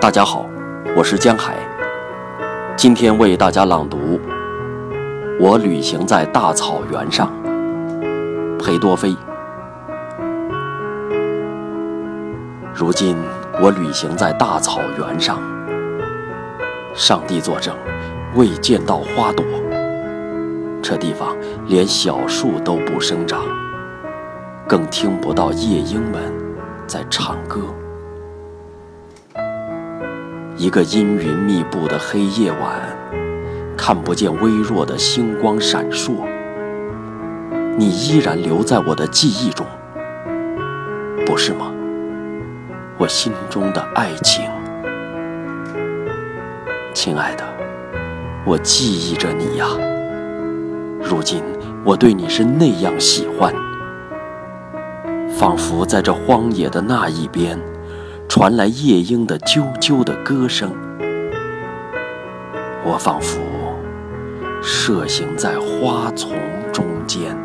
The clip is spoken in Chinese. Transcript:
大家好，我是江海，今天为大家朗读《我旅行在大草原上》，裴多菲。如今我旅行在大草原上，上帝作证，未见到花朵，这地方连小树都不生长，更听不到夜莺们在唱歌。一个阴云密布的黑夜晚，看不见微弱的星光闪烁。你依然留在我的记忆中，不是吗？我心中的爱情，亲爱的，我记忆着你呀。如今我对你是那样喜欢，仿佛在这荒野的那一边。传来夜莺的啾啾的歌声，我仿佛涉行在花丛中间。